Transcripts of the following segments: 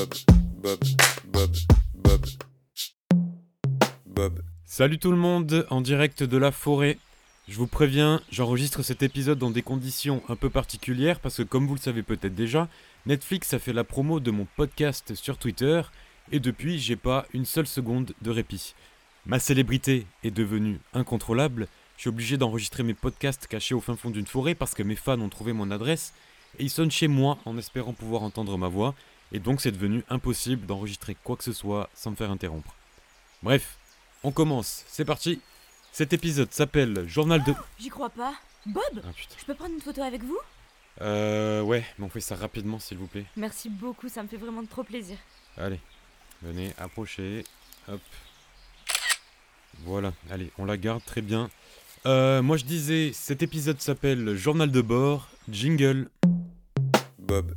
Bob, Bob, Bob, Bob, Bob. Salut tout le monde, en direct de la forêt. Je vous préviens, j'enregistre cet épisode dans des conditions un peu particulières parce que comme vous le savez peut-être déjà, Netflix a fait la promo de mon podcast sur Twitter et depuis j'ai pas une seule seconde de répit. Ma célébrité est devenue incontrôlable, je suis obligé d'enregistrer mes podcasts cachés au fin fond d'une forêt parce que mes fans ont trouvé mon adresse et ils sonnent chez moi en espérant pouvoir entendre ma voix et donc c'est devenu impossible d'enregistrer quoi que ce soit sans me faire interrompre. Bref, on commence, c'est parti Cet épisode s'appelle Journal de... J'y crois pas. Bob, Ah putain. je peux prendre une photo avec vous? Euh ouais, mais on fait ça rapidement s'il vous plaît. Merci beaucoup, ça me fait vraiment trop plaisir. Allez, venez, approchez. Hop. Voilà, allez, on la garde très bien. Euh, moi je disais, cet épisode s'appelle Journal de bord, jingle. Bob,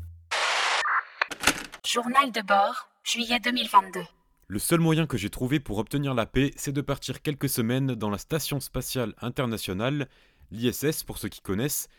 Journal de bord, juillet 2022. Le seul moyen que j'ai trouvé pour obtenir la paix, c'est de partir quelques semaines dans la Station Spatiale Internationale, l'ISS pour ceux qui connaissent.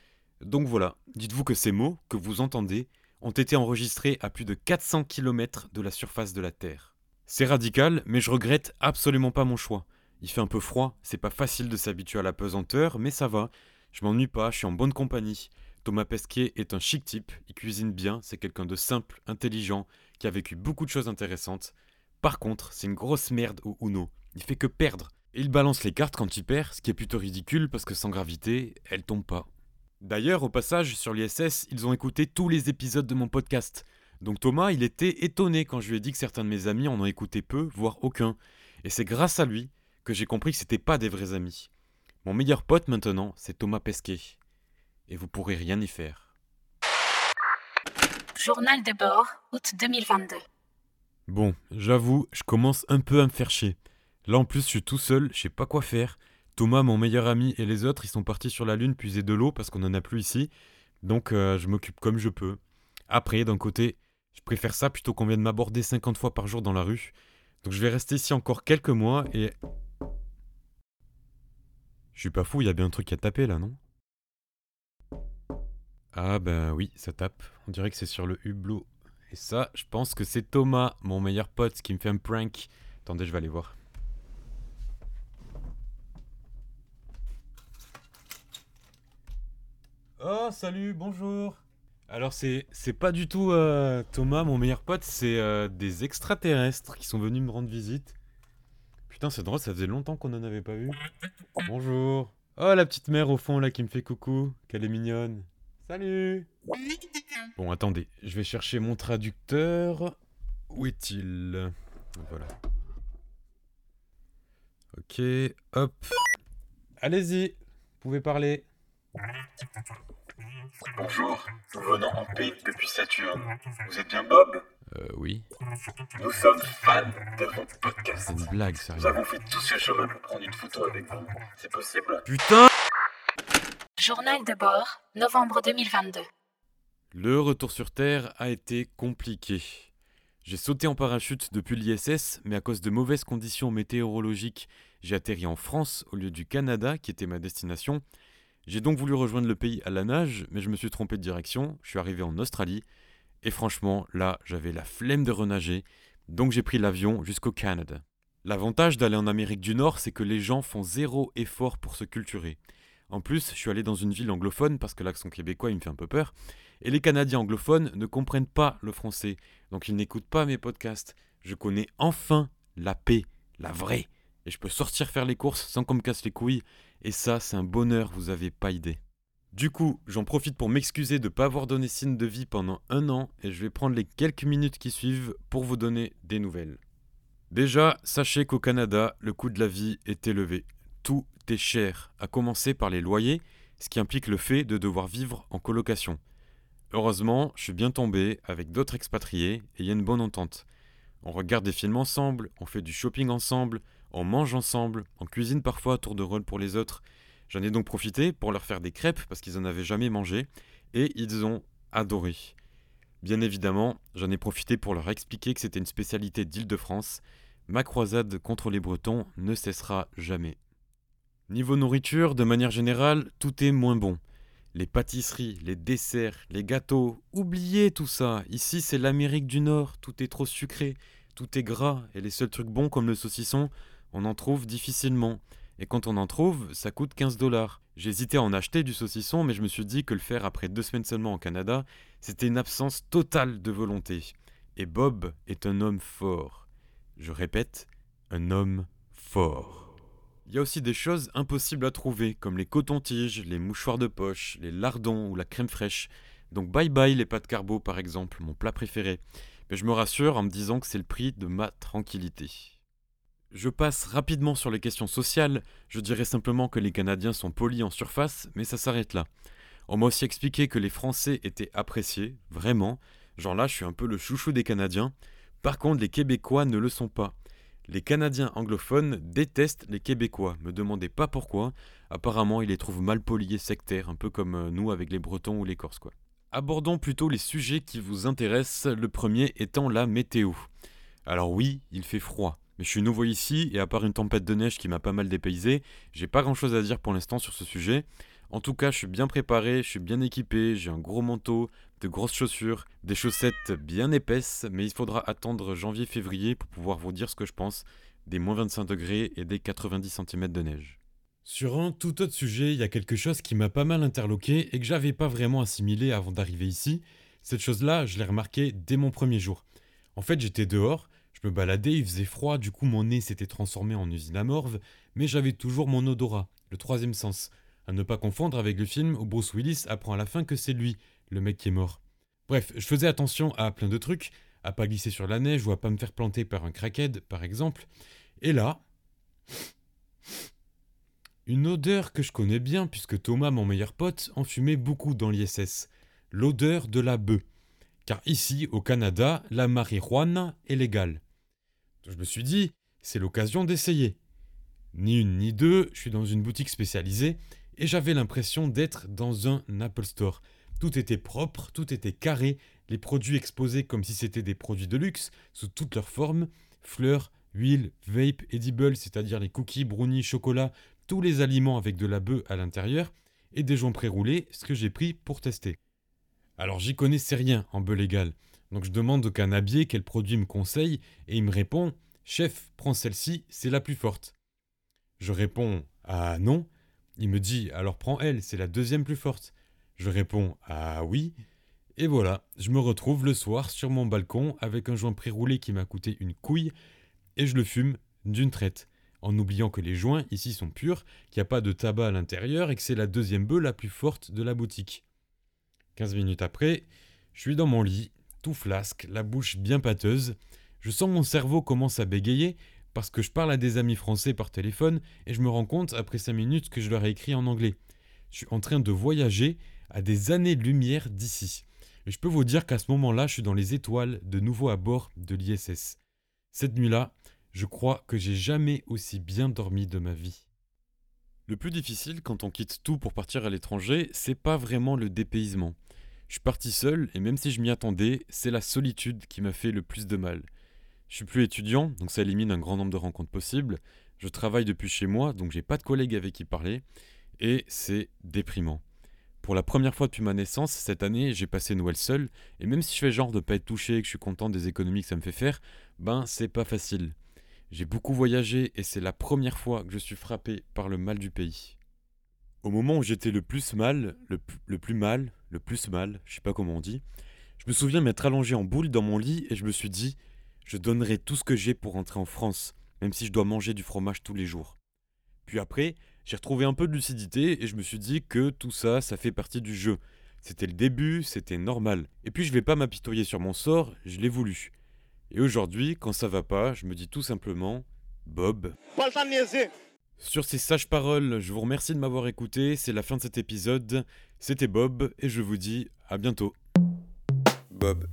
Donc voilà, dites-vous que ces mots que vous entendez ont été enregistrés à plus de 400 km de la surface de la Terre. C'est radical, mais je regrette absolument pas mon choix. Il fait un peu froid, c'est pas facile de s'habituer à la pesanteur, mais ça va. Je m'ennuie pas, je suis en bonne compagnie. Thomas Pesquet est un chic type, il cuisine bien, c'est quelqu'un de simple, intelligent, qui a vécu beaucoup de choses intéressantes. Par contre, c'est une grosse merde au Uno. Il fait que perdre. Et il balance les cartes quand il perd, ce qui est plutôt ridicule parce que sans gravité, elle tombe pas. D'ailleurs, au passage, sur l'ISS, ils ont écouté tous les épisodes de mon podcast. Donc Thomas, il était étonné quand je lui ai dit que certains de mes amis en ont écouté peu, voire aucun. Et c'est grâce à lui que j'ai compris que c'était pas des vrais amis. Mon meilleur pote maintenant, c'est Thomas Pesquet. Et vous pourrez rien y faire. Journal de bord, août 2022. Bon, j'avoue, je commence un peu à me faire chier. Là en plus, je suis tout seul, je sais pas quoi faire. Thomas, mon meilleur ami, et les autres, ils sont partis sur la Lune puiser de l'eau parce qu'on en a plus ici. Donc euh, je m'occupe comme je peux. Après, d'un côté, je préfère ça plutôt qu'on vienne m'aborder 50 fois par jour dans la rue. Donc je vais rester ici encore quelques mois et. Je suis pas fou, il y a bien un truc à taper là, non? Ah ben oui, ça tape. On dirait que c'est sur le hublot. Et ça, je pense que c'est Thomas, mon meilleur pote, qui me fait un prank. Attendez, je vais aller voir. Oh, salut, bonjour. Alors, c'est, pas du tout euh, Thomas, mon meilleur pote, c'est euh, des extraterrestres qui sont venus me rendre visite. Putain, c'est drôle, ça faisait longtemps qu'on en avait pas vu. Bonjour. Oh, la petite mère au fond là qui me fait coucou, qu'elle est mignonne. Salut. Bon, attendez, je vais chercher mon traducteur. Où est-il? Voilà. Ok, hop. Allez-y, vous pouvez parler. Bonjour, nous venons en paix depuis Saturne. Vous êtes bien Bob? Euh, oui. Nous sommes fans de votre podcast. C'est une blague, Nous sérieux. avons fait tout ce chemin pour prendre une photo avec vous. C'est possible? Putain Journal de bord, novembre 2022. Le retour sur Terre a été compliqué. J'ai sauté en parachute depuis l'ISS, mais à cause de mauvaises conditions météorologiques, j'ai atterri en France au lieu du Canada, qui était ma destination. J'ai donc voulu rejoindre le pays à la nage, mais je me suis trompé de direction, je suis arrivé en Australie, et franchement, là, j'avais la flemme de renager, donc j'ai pris l'avion jusqu'au Canada. L'avantage d'aller en Amérique du Nord, c'est que les gens font zéro effort pour se culturer. En plus, je suis allé dans une ville anglophone parce que l'accent québécois il me fait un peu peur. Et les Canadiens anglophones ne comprennent pas le français, donc ils n'écoutent pas mes podcasts. Je connais enfin la paix, la vraie. Et je peux sortir faire les courses sans qu'on me casse les couilles. Et ça, c'est un bonheur, vous avez pas idée. Du coup, j'en profite pour m'excuser de ne pas avoir donné signe de vie pendant un an et je vais prendre les quelques minutes qui suivent pour vous donner des nouvelles. Déjà, sachez qu'au Canada, le coût de la vie est élevé. Tout cher, à commencer par les loyers, ce qui implique le fait de devoir vivre en colocation. Heureusement, je suis bien tombé avec d'autres expatriés et il y a une bonne entente. On regarde des films ensemble, on fait du shopping ensemble, on mange ensemble, on cuisine parfois à tour de rôle pour les autres. J'en ai donc profité pour leur faire des crêpes parce qu'ils en avaient jamais mangé et ils ont adoré. Bien évidemment, j'en ai profité pour leur expliquer que c'était une spécialité d'Île-de-France. Ma croisade contre les Bretons ne cessera jamais. Niveau nourriture, de manière générale, tout est moins bon. Les pâtisseries, les desserts, les gâteaux, oubliez tout ça. Ici, c'est l'Amérique du Nord, tout est trop sucré, tout est gras, et les seuls trucs bons comme le saucisson, on en trouve difficilement. Et quand on en trouve, ça coûte 15 dollars. J'hésitais à en acheter du saucisson, mais je me suis dit que le faire après deux semaines seulement au Canada, c'était une absence totale de volonté. Et Bob est un homme fort. Je répète, un homme fort. Il y a aussi des choses impossibles à trouver, comme les cotons-tiges, les mouchoirs de poche, les lardons ou la crème fraîche. Donc bye bye les pâtes carbo par exemple, mon plat préféré. Mais je me rassure en me disant que c'est le prix de ma tranquillité. Je passe rapidement sur les questions sociales, je dirais simplement que les Canadiens sont polis en surface, mais ça s'arrête là. On m'a aussi expliqué que les Français étaient appréciés, vraiment, genre là je suis un peu le chouchou des Canadiens, par contre les Québécois ne le sont pas. Les Canadiens anglophones détestent les Québécois, me demandez pas pourquoi, apparemment ils les trouvent mal polis et sectaires, un peu comme euh, nous avec les Bretons ou les Corses. Abordons plutôt les sujets qui vous intéressent, le premier étant la météo. Alors oui, il fait froid, mais je suis nouveau ici et à part une tempête de neige qui m'a pas mal dépaysé, j'ai pas grand chose à dire pour l'instant sur ce sujet. En tout cas, je suis bien préparé, je suis bien équipé, j'ai un gros manteau, de grosses chaussures, des chaussettes bien épaisses, mais il faudra attendre janvier-février pour pouvoir vous dire ce que je pense des moins 25 degrés et des 90 cm de neige. Sur un tout autre sujet, il y a quelque chose qui m'a pas mal interloqué et que j'avais pas vraiment assimilé avant d'arriver ici. Cette chose-là, je l'ai remarqué dès mon premier jour. En fait, j'étais dehors, je me baladais, il faisait froid, du coup mon nez s'était transformé en usine à morve, mais j'avais toujours mon odorat, le troisième sens. À ne pas confondre avec le film où Bruce Willis apprend à la fin que c'est lui, le mec qui est mort. Bref, je faisais attention à plein de trucs, à pas glisser sur la neige ou à pas me faire planter par un crackhead, par exemple. Et là, une odeur que je connais bien puisque Thomas, mon meilleur pote, en fumait beaucoup dans l'ISS. L'odeur de la bœuf. Car ici, au Canada, la marijuana est légale. Je me suis dit, c'est l'occasion d'essayer. Ni une ni deux, je suis dans une boutique spécialisée et j'avais l'impression d'être dans un Apple Store. Tout était propre, tout était carré, les produits exposés comme si c'était des produits de luxe, sous toutes leurs formes, fleurs, huile, vape, edible, c'est-à-dire les cookies, brownies, chocolat, tous les aliments avec de la bœuf à l'intérieur, et des joints pré-roulés, ce que j'ai pris pour tester. Alors j'y connaissais rien en bœuf légal, donc je demande au canabier quel produit me conseille, et il me répond Chef, prends celle-ci, c'est la plus forte. Je réponds Ah non. Il me dit Alors prends elle, c'est la deuxième plus forte. Je réponds Ah oui. Et voilà, je me retrouve le soir sur mon balcon avec un joint pré-roulé qui m'a coûté une couille, et je le fume d'une traite en oubliant que les joints ici sont purs, qu'il n'y a pas de tabac à l'intérieur et que c'est la deuxième bœuf la plus forte de la boutique. 15 minutes après, je suis dans mon lit, tout flasque, la bouche bien pâteuse. Je sens mon cerveau commence à bégayer parce que je parle à des amis français par téléphone et je me rends compte après 5 minutes que je leur ai écrit en anglais. Je suis en train de voyager à des années-lumière d'ici. Et je peux vous dire qu'à ce moment-là, je suis dans les étoiles, de nouveau à bord de l'ISS. Cette nuit-là, je crois que j'ai jamais aussi bien dormi de ma vie. Le plus difficile quand on quitte tout pour partir à l'étranger, c'est pas vraiment le dépaysement. Je suis parti seul et même si je m'y attendais, c'est la solitude qui m'a fait le plus de mal. Je suis plus étudiant, donc ça élimine un grand nombre de rencontres possibles. Je travaille depuis chez moi, donc j'ai pas de collègues avec qui parler et c'est déprimant. Pour la première fois depuis ma naissance, cette année, j'ai passé Noël seul, et même si je fais genre de pas être touché et que je suis content des économies que ça me fait faire, ben c'est pas facile. J'ai beaucoup voyagé et c'est la première fois que je suis frappé par le mal du pays. Au moment où j'étais le plus mal, le, plus mal, le plus mal, je sais pas comment on dit, je me souviens m'être allongé en boule dans mon lit et je me suis dit, je donnerai tout ce que j'ai pour rentrer en France, même si je dois manger du fromage tous les jours. Puis après, j'ai retrouvé un peu de lucidité et je me suis dit que tout ça, ça fait partie du jeu. C'était le début, c'était normal. Et puis je vais pas m'apitoyer sur mon sort, je l'ai voulu. Et aujourd'hui, quand ça va pas, je me dis tout simplement Bob. Sur ces sages paroles, je vous remercie de m'avoir écouté. C'est la fin de cet épisode. C'était Bob et je vous dis à bientôt. Bob.